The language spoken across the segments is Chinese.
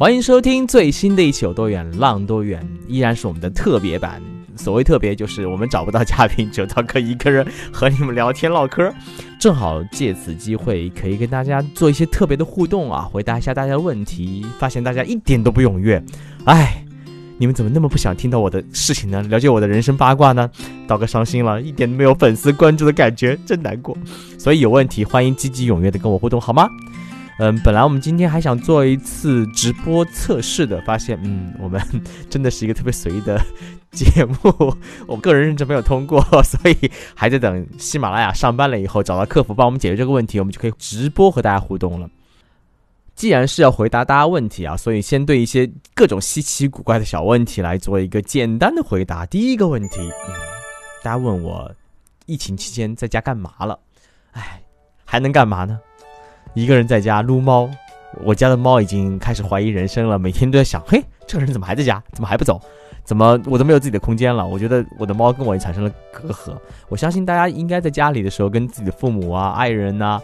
欢迎收听最新的一期《有多远浪多远》，依然是我们的特别版。所谓特别，就是我们找不到嘉宾，只有道哥一个人和你们聊天唠嗑。正好借此机会，可以跟大家做一些特别的互动啊，回答一下大家的问题。发现大家一点都不踊跃，哎，你们怎么那么不想听到我的事情呢？了解我的人生八卦呢？道哥伤心了，一点都没有粉丝关注的感觉，真难过。所以有问题，欢迎积极踊跃的跟我互动，好吗？嗯，本来我们今天还想做一次直播测试的，发现，嗯，我们 真的是一个特别随意的 节目，我个人认证没有通过，所以还在等喜马拉雅上班了以后找到客服帮我们解决这个问题，我们就可以直播和大家互动了。既然是要回答大家问题啊，所以先对一些各种稀奇古怪的小问题来做一个简单的回答。第一个问题，嗯，大家问我疫情期间在家干嘛了？哎，还能干嘛呢？一个人在家撸猫，我家的猫已经开始怀疑人生了，每天都在想：嘿，这个人怎么还在家？怎么还不走？怎么我都没有自己的空间了？我觉得我的猫跟我也产生了隔阂。我相信大家应该在家里的时候跟自己的父母啊、爱人呐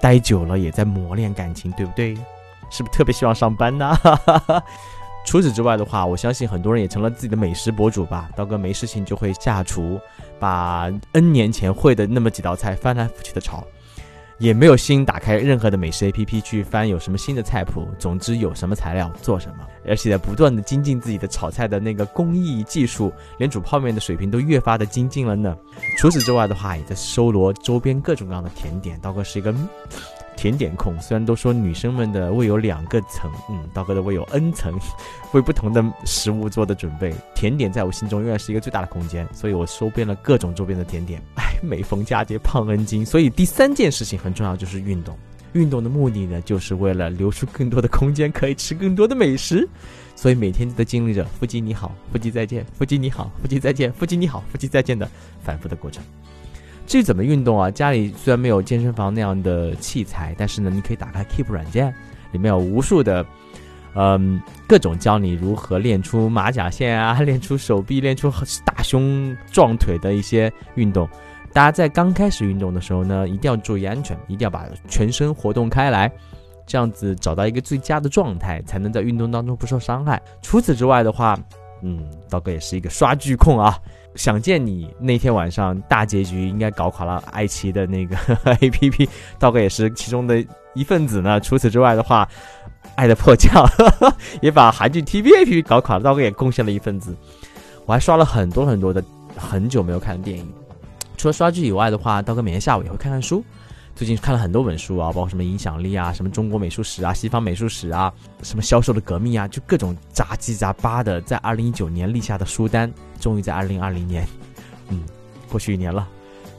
待久了，也在磨练感情，对不对？是不是特别希望上班呢？除此之外的话，我相信很多人也成了自己的美食博主吧。刀哥没事情就会下厨，把 N 年前会的那么几道菜翻来覆去的炒。也没有心打开任何的美食 APP 去翻有什么新的菜谱，总之有什么材料做什么，而且在不断的精进自己的炒菜的那个工艺技术，连煮泡面的水平都越发的精进了呢。除此之外的话，也在搜罗周边各种各样的甜点，刀哥是一个。甜点控，虽然都说女生们的胃有两个层，嗯，刀哥的胃有 N 层，为不同的食物做的准备。甜点在我心中永远是一个最大的空间，所以我收编了各种周边的甜点。哎，每逢佳节胖 N 斤，所以第三件事情很重要，就是运动。运动的目的呢，就是为了留出更多的空间，可以吃更多的美食。所以每天都在经历着腹肌你好，腹肌再见，腹肌你好，腹肌再见，腹肌你好，腹肌再见的反复的过程。至于怎么运动啊？家里虽然没有健身房那样的器材，但是呢，你可以打开 Keep 软件，里面有无数的，嗯，各种教你如何练出马甲线啊，练出手臂，练出大胸壮腿的一些运动。大家在刚开始运动的时候呢，一定要注意安全，一定要把全身活动开来，这样子找到一个最佳的状态，才能在运动当中不受伤害。除此之外的话，嗯，刀哥也是一个刷剧控啊。想见你那天晚上大结局应该搞垮了爱奇艺的那个 A P P，道哥也是其中的一份子呢。除此之外的话，爱的迫降 也把韩剧 T V A P P 搞垮了，道哥也贡献了一份子。我还刷了很多很多的很久没有看的电影，除了刷剧以外的话，道哥每天下午也会看看书。最近看了很多本书啊，包括什么影响力啊，什么中国美术史啊，西方美术史啊，什么销售的革命啊，就各种杂七杂八的，在二零一九年立下的书单，终于在二零二零年，嗯，过去一年了，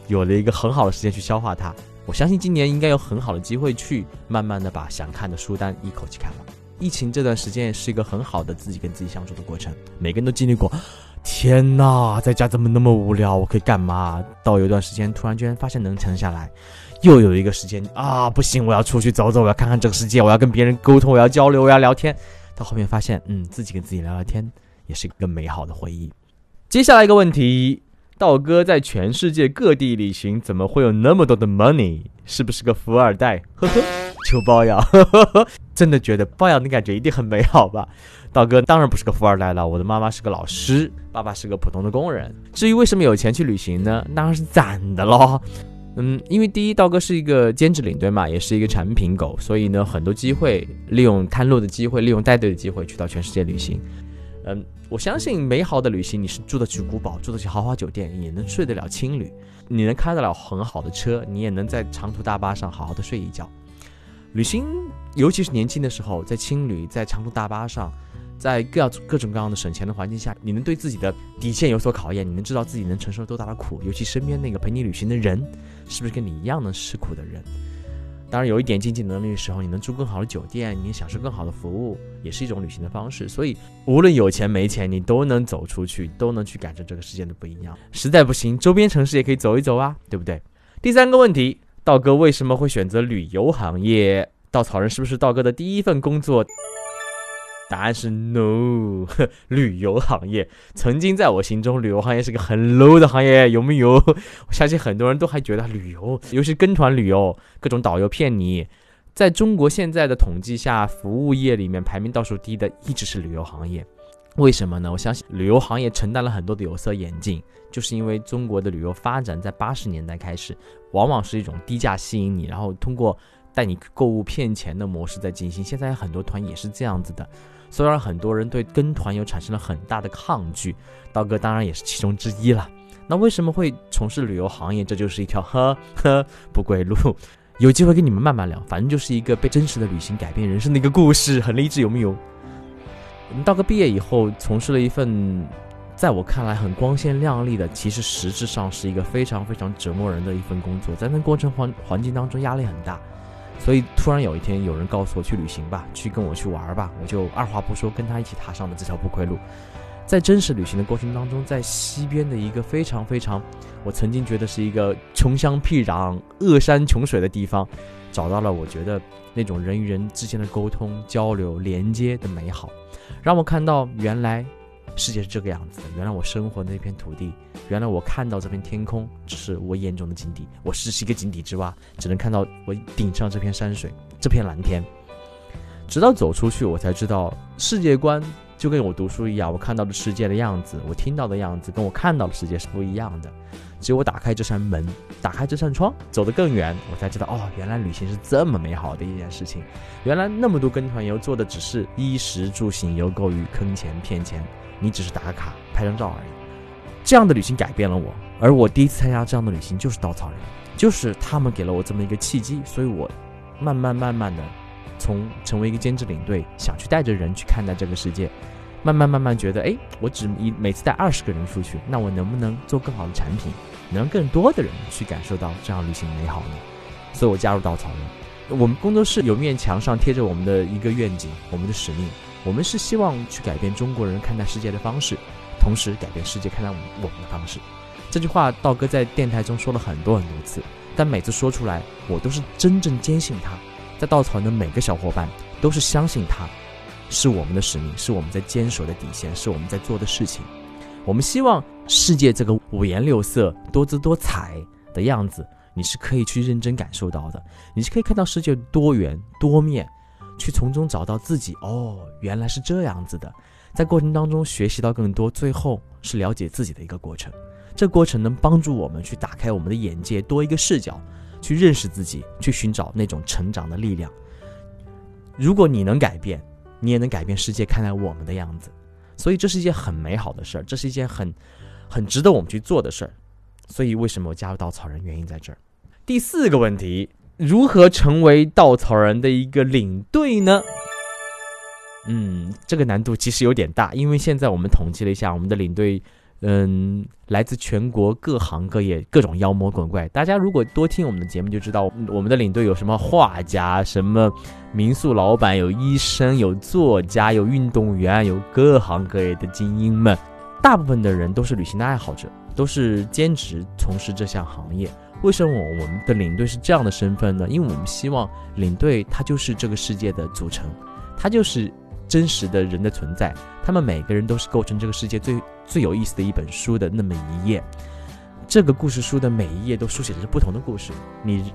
有了一个很好的时间去消化它。我相信今年应该有很好的机会去慢慢的把想看的书单一口气看完。疫情这段时间是一个很好的自己跟自己相处的过程，每个人都经历过。天呐，在家怎么那么无聊？我可以干嘛？到有一段时间，突然间发现能沉下来。又有一个时间啊，不行，我要出去走走，我要看看这个世界，我要跟别人沟通，我要交流，我要聊天。到后面发现，嗯，自己跟自己聊聊天也是一个美好的回忆。接下来一个问题，道哥在全世界各地旅行，怎么会有那么多的 money？是不是个富二代？呵呵，求包养。呵呵呵，真的觉得包养的感觉一定很美好吧？道哥当然不是个富二代了，我的妈妈是个老师，爸爸是个普通的工人。至于为什么有钱去旅行呢？当然是攒的喽。嗯，因为第一，道哥是一个兼职领队嘛，也是一个产品狗，所以呢，很多机会利用探路的机会，利用带队的机会去到全世界旅行。嗯，我相信美好的旅行，你是住得起古堡，住得起豪华酒店，也能睡得了青旅，你能开得了很好的车，你也能在长途大巴上好好的睡一觉。旅行，尤其是年轻的时候，在青旅，在长途大巴上。在各各种各样的省钱的环境下，你能对自己的底线有所考验，你能知道自己能承受多大的苦，尤其身边那个陪你旅行的人，是不是跟你一样能吃苦的人？当然，有一点经济能力的时候，你能住更好的酒店，你能享受更好的服务，也是一种旅行的方式。所以，无论有钱没钱，你都能走出去，都能去感受这个世界的不一样。实在不行，周边城市也可以走一走啊，对不对？第三个问题，道哥为什么会选择旅游行业？稻草人是不是道哥的第一份工作？答案是 no。旅游行业曾经在我心中，旅游行业是个很 low 的行业，有没有？我相信很多人都还觉得旅游，尤其跟团旅游，各种导游骗你。在中国现在的统计下，服务业里面排名倒数第一的一直是旅游行业。为什么呢？我相信旅游行业承担了很多的有色眼镜，就是因为中国的旅游发展在八十年代开始，往往是一种低价吸引你，然后通过带你购物骗钱的模式在进行。现在很多团也是这样子的。虽然很多人对跟团游产生了很大的抗拒，刀哥当然也是其中之一了。那为什么会从事旅游行业？这就是一条 呵呵不归路。有机会跟你们慢慢聊，反正就是一个被真实的旅行改变人生的一个故事，很励志，有没有？我们刀哥毕业以后，从事了一份在我看来很光鲜亮丽的，其实实质上是一个非常非常折磨人的一份工作，在那过程环环境当中压力很大。所以突然有一天，有人告诉我去旅行吧，去跟我去玩吧，我就二话不说跟他一起踏上了这条不归路。在真实旅行的过程当中，在西边的一个非常非常，我曾经觉得是一个穷乡僻壤、恶山穷水的地方，找到了我觉得那种人与人之间的沟通、交流、连接的美好，让我看到原来。世界是这个样子的。原来我生活的那片土地，原来我看到这片天空，只是我眼中的井底。我是一个井底之蛙，只能看到我顶上这片山水，这片蓝天。直到走出去，我才知道世界观就跟我读书一样，我看到的世界的样子，我听到的样子，跟我看到的世界是不一样的。只有我打开这扇门，打开这扇窗，走得更远，我才知道，哦，原来旅行是这么美好的一件事情。原来那么多跟团游做的只是衣食住行游购于坑钱骗钱。你只是打个卡、拍张照而已。这样的旅行改变了我，而我第一次参加这样的旅行就是稻草人，就是他们给了我这么一个契机，所以我慢慢慢慢的从成为一个兼职领队，想去带着人去看待这个世界，慢慢慢慢觉得，哎，我只一每次带二十个人出去，那我能不能做更好的产品，能让更多的人去感受到这样旅行的美好呢？所以我加入稻草人。我们工作室有面墙上贴着我们的一个愿景，我们的使命。我们是希望去改变中国人看待世界的方式，同时改变世界看待我们我们的方式。这句话道哥在电台中说了很多很多次，但每次说出来，我都是真正坚信他。在稻草人的每个小伙伴都是相信他，是我们的使命，是我们在坚守的底线，是我们在做的事情。我们希望世界这个五颜六色、多姿多彩的样子，你是可以去认真感受到的，你是可以看到世界多元多面。去从中找到自己哦，原来是这样子的，在过程当中学习到更多，最后是了解自己的一个过程。这过程能帮助我们去打开我们的眼界，多一个视角，去认识自己，去寻找那种成长的力量。如果你能改变，你也能改变世界看待我们的样子。所以这是一件很美好的事儿，这是一件很很值得我们去做的事儿。所以为什么我加入稻草人？原因在这儿。第四个问题。如何成为稻草人的一个领队呢？嗯，这个难度其实有点大，因为现在我们统计了一下，我们的领队，嗯，来自全国各行各业，各种妖魔鬼怪。大家如果多听我们的节目，就知道我们的领队有什么画家、什么民宿老板、有医生、有作家、有运动员、有各行各业的精英们。大部分的人都是旅行的爱好者，都是兼职从事这项行业。为什么我们的领队是这样的身份呢？因为我们希望领队他就是这个世界的组成，他就是真实的人的存在。他们每个人都是构成这个世界最最有意思的一本书的那么一页。这个故事书的每一页都书写的是不同的故事。你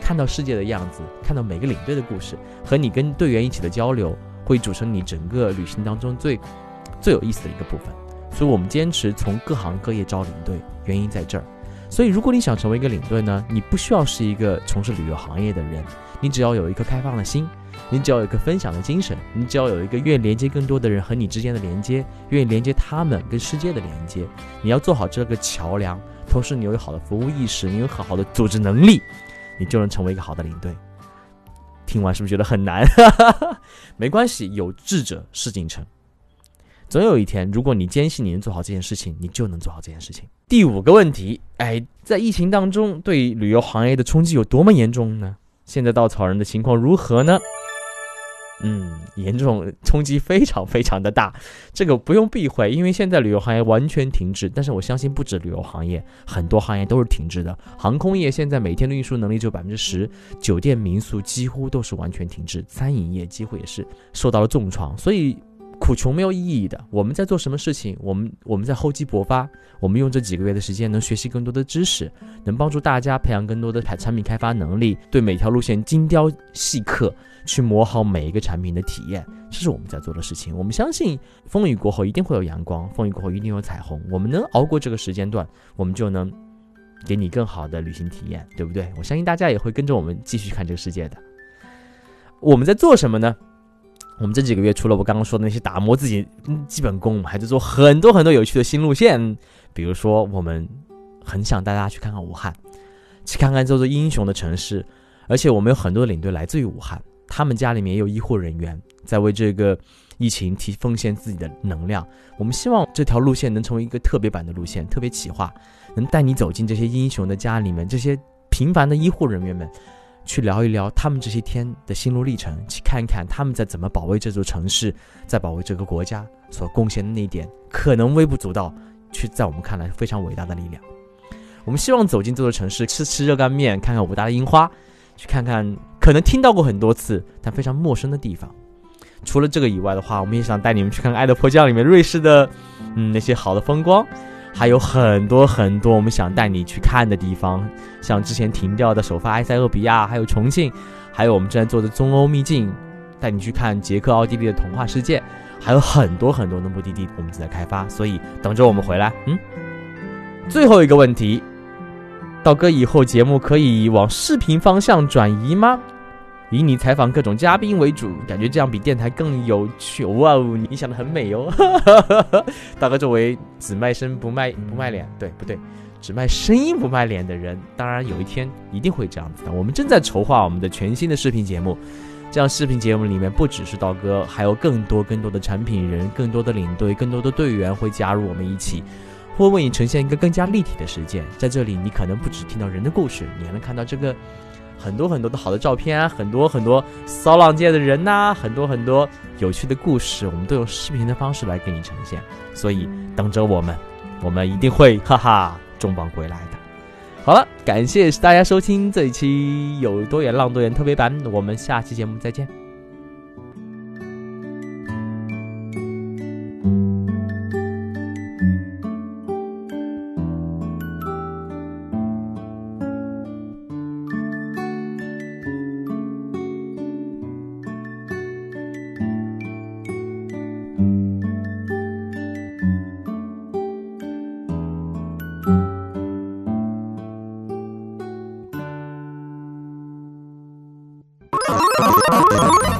看到世界的样子，看到每个领队的故事，和你跟队员一起的交流，会组成你整个旅行当中最最有意思的一个部分。所以我们坚持从各行各业招领队，原因在这儿。所以，如果你想成为一个领队呢，你不需要是一个从事旅游行业的人，你只要有一颗开放的心，你只要有一个分享的精神，你只要有一个愿意连接更多的人和你之间的连接，愿意连接他们跟世界的连接，你要做好这个桥梁，同时你有好的服务意识，你有好好的组织能力，你就能成为一个好的领队。听完是不是觉得很难？没关系，有志者事竟成。总有一天，如果你坚信你能做好这件事情，你就能做好这件事情。第五个问题，哎，在疫情当中对旅游行业的冲击有多么严重呢？现在稻草人的情况如何呢？嗯，严重冲击非常非常的大，这个不用避讳，因为现在旅游行业完全停滞。但是我相信不止旅游行业，很多行业都是停滞的。航空业现在每天的运输能力只有百分之十，酒店民宿几乎都是完全停滞，餐饮业几乎也是受到了重创。所以苦穷没有意义的。我们在做什么事情？我们我们在厚积薄发，我们用这几个月的时间能学习更多的知识，能帮助大家培养更多的产产品开发能力，对每条路线精雕细刻。去磨好每一个产品的体验，这是我们在做的事情。我们相信风雨过后一定会有阳光，风雨过后一定有彩虹。我们能熬过这个时间段，我们就能给你更好的旅行体验，对不对？我相信大家也会跟着我们继续看这个世界的。我们在做什么呢？我们这几个月除了我刚刚说的那些打磨自己基本功，我们还在做很多很多有趣的新路线。比如说，我们很想带大家去看看武汉，去看看这座英雄的城市，而且我们有很多的领队来自于武汉。他们家里面也有医护人员在为这个疫情提奉献自己的能量。我们希望这条路线能成为一个特别版的路线，特别企划，能带你走进这些英雄的家里面，这些平凡的医护人员们，去聊一聊他们这些天的心路历程，去看一看他们在怎么保卫这座城市，在保卫这个国家所贡献的那一点可能微不足道，却在我们看来非常伟大的力量。我们希望走进这座城市，吃吃热干面，看看武大的樱花。去看看可能听到过很多次但非常陌生的地方。除了这个以外的话，我们也想带你们去看看《爱的迫降》里面瑞士的，嗯，那些好的风光，还有很多很多我们想带你去看的地方，像之前停掉的首发埃塞俄比亚，还有重庆，还有我们正在做的中欧秘境，带你去看捷克、奥地利的童话世界，还有很多很多的目的地我们正在开发，所以等着我们回来。嗯，最后一个问题。道哥，以后节目可以往视频方向转移吗？以你采访各种嘉宾为主，感觉这样比电台更有趣。哇哦，你想的很美哦。大哥，作为只卖身不卖不卖脸，对不对？只卖声音不卖脸的人，当然有一天一定会这样子的。我们正在筹划我们的全新的视频节目，这样视频节目里面不只是道哥，还有更多更多的产品人、更多的领队、更多的队员会加入我们一起。会为你呈现一个更加立体的世界，在这里，你可能不只听到人的故事，你还能看到这个很多很多的好的照片啊，很多很多骚浪界的人呐，很多很多有趣的故事，我们都用视频的方式来给你呈现。所以等着我们，我们一定会哈哈重磅归来的。好了，感谢大家收听这一期有多远浪多远特别版，我们下期节目再见。